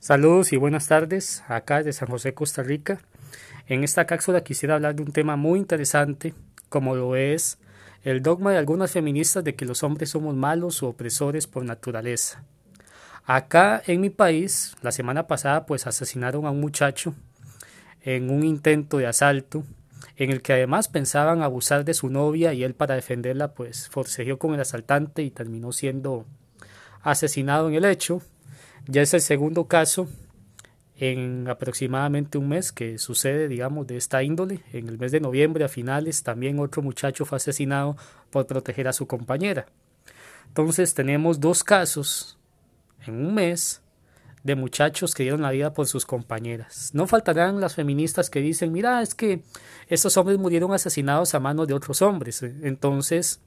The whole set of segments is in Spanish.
Saludos y buenas tardes, acá de San José, Costa Rica. En esta cápsula quisiera hablar de un tema muy interesante, como lo es el dogma de algunas feministas de que los hombres somos malos o opresores por naturaleza. Acá en mi país, la semana pasada, pues asesinaron a un muchacho en un intento de asalto, en el que además pensaban abusar de su novia y él para defenderla, pues forcejeó con el asaltante y terminó siendo asesinado en el hecho. Ya es el segundo caso en aproximadamente un mes que sucede, digamos, de esta índole. En el mes de noviembre, a finales, también otro muchacho fue asesinado por proteger a su compañera. Entonces tenemos dos casos en un mes de muchachos que dieron la vida por sus compañeras. No faltarán las feministas que dicen, mira, es que estos hombres murieron asesinados a manos de otros hombres. Entonces,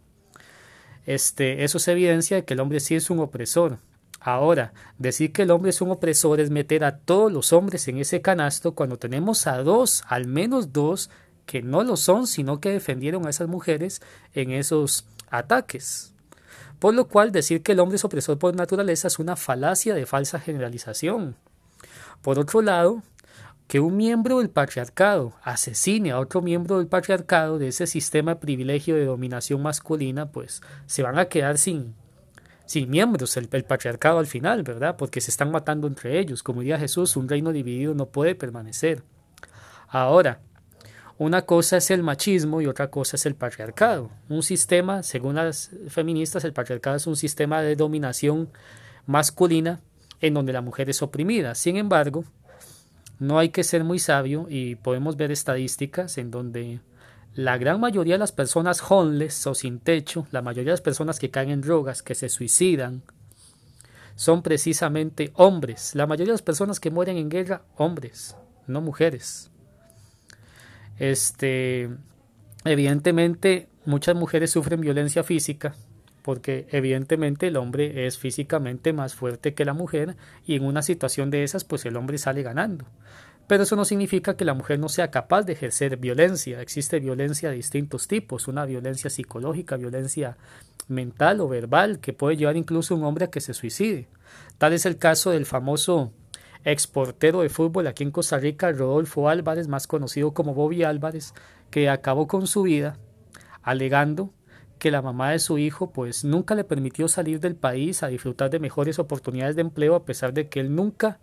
este, eso es evidencia de que el hombre sí es un opresor. Ahora, decir que el hombre es un opresor es meter a todos los hombres en ese canasto cuando tenemos a dos, al menos dos, que no lo son, sino que defendieron a esas mujeres en esos ataques. Por lo cual, decir que el hombre es opresor por naturaleza es una falacia de falsa generalización. Por otro lado, que un miembro del patriarcado asesine a otro miembro del patriarcado de ese sistema de privilegio de dominación masculina, pues se van a quedar sin, sin miembros el, patriarcado al final, ¿verdad? Porque se están matando entre ellos. Como diría Jesús, un reino dividido no puede permanecer. Ahora, una cosa es el machismo y otra cosa es el patriarcado. Un sistema, según las feministas, el patriarcado es un sistema de dominación masculina en donde la mujer es oprimida. Sin embargo, no hay que ser muy sabio y podemos ver estadísticas en donde la gran mayoría de las personas homeless o sin techo, la mayoría de las personas que caen en drogas, que se suicidan, son precisamente hombres. La mayoría de las personas que mueren en guerra, hombres, no mujeres. Este, evidentemente, muchas mujeres sufren violencia física, porque evidentemente el hombre es físicamente más fuerte que la mujer y en una situación de esas pues el hombre sale ganando. Pero eso no significa que la mujer no sea capaz de ejercer violencia. Existe violencia de distintos tipos, una violencia psicológica, violencia mental o verbal, que puede llevar incluso a un hombre a que se suicide. Tal es el caso del famoso exportero de fútbol aquí en Costa Rica, Rodolfo Álvarez, más conocido como Bobby Álvarez, que acabó con su vida alegando que la mamá de su hijo pues nunca le permitió salir del país a disfrutar de mejores oportunidades de empleo a pesar de que él nunca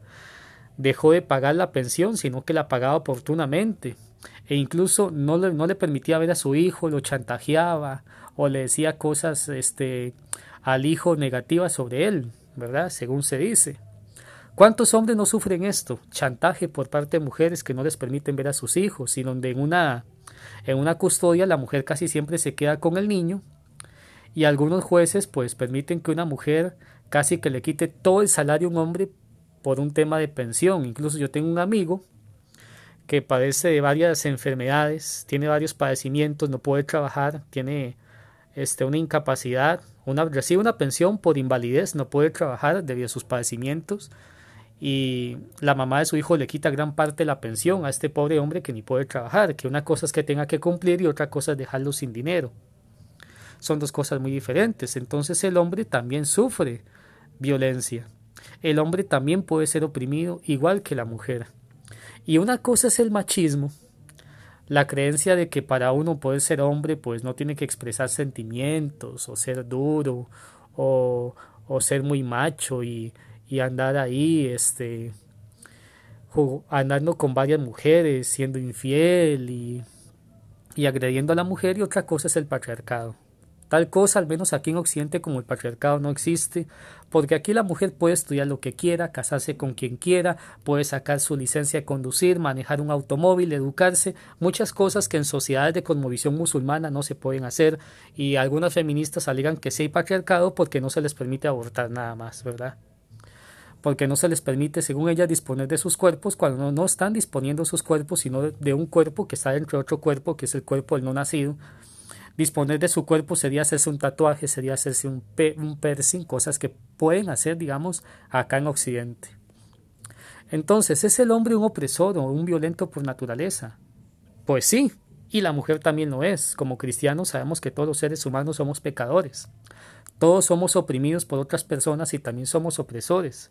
dejó de pagar la pensión, sino que la pagaba oportunamente. E incluso no le, no le permitía ver a su hijo, lo chantajeaba o le decía cosas este, al hijo negativas sobre él, ¿verdad? Según se dice. ¿Cuántos hombres no sufren esto? Chantaje por parte de mujeres que no les permiten ver a sus hijos y donde en una, en una custodia la mujer casi siempre se queda con el niño y algunos jueces pues permiten que una mujer casi que le quite todo el salario a un hombre por un tema de pensión. Incluso yo tengo un amigo que padece de varias enfermedades, tiene varios padecimientos, no puede trabajar, tiene este, una incapacidad, recibe una pensión por invalidez, no puede trabajar debido a sus padecimientos y la mamá de su hijo le quita gran parte de la pensión a este pobre hombre que ni puede trabajar, que una cosa es que tenga que cumplir y otra cosa es dejarlo sin dinero. Son dos cosas muy diferentes. Entonces el hombre también sufre violencia el hombre también puede ser oprimido igual que la mujer. Y una cosa es el machismo, la creencia de que para uno poder ser hombre pues no tiene que expresar sentimientos o ser duro o, o ser muy macho y, y andar ahí este andando con varias mujeres siendo infiel y, y agrediendo a la mujer y otra cosa es el patriarcado Tal cosa, al menos aquí en Occidente, como el patriarcado no existe, porque aquí la mujer puede estudiar lo que quiera, casarse con quien quiera, puede sacar su licencia de conducir, manejar un automóvil, educarse, muchas cosas que en sociedades de cosmovisión musulmana no se pueden hacer, y algunas feministas alegan que sí hay patriarcado porque no se les permite abortar nada más, ¿verdad? porque no se les permite, según ellas, disponer de sus cuerpos cuando no, están disponiendo sus cuerpos, sino de, un cuerpo que está dentro de otro cuerpo, que es el cuerpo del no nacido, disponer de su cuerpo sería hacerse un tatuaje, sería hacerse un, un piercing, cosas que pueden hacer, digamos, acá en Occidente. Entonces, ¿es el hombre un opresor o un violento por naturaleza? Pues sí, y la mujer también lo es. Como cristianos sabemos que todos los seres humanos somos pecadores. Todos somos oprimidos por otras personas y también somos opresores.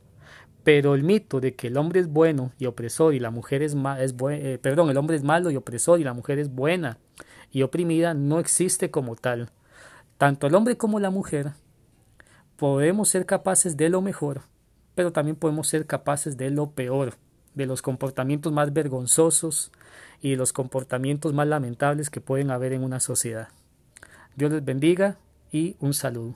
Pero el mito de que el hombre es bueno y opresor y la mujer es, es eh, perdón, el hombre es malo y opresor y la mujer es buena y oprimida no existe como tal. Tanto el hombre como la mujer podemos ser capaces de lo mejor, pero también podemos ser capaces de lo peor, de los comportamientos más vergonzosos y de los comportamientos más lamentables que pueden haber en una sociedad. Dios les bendiga y un saludo.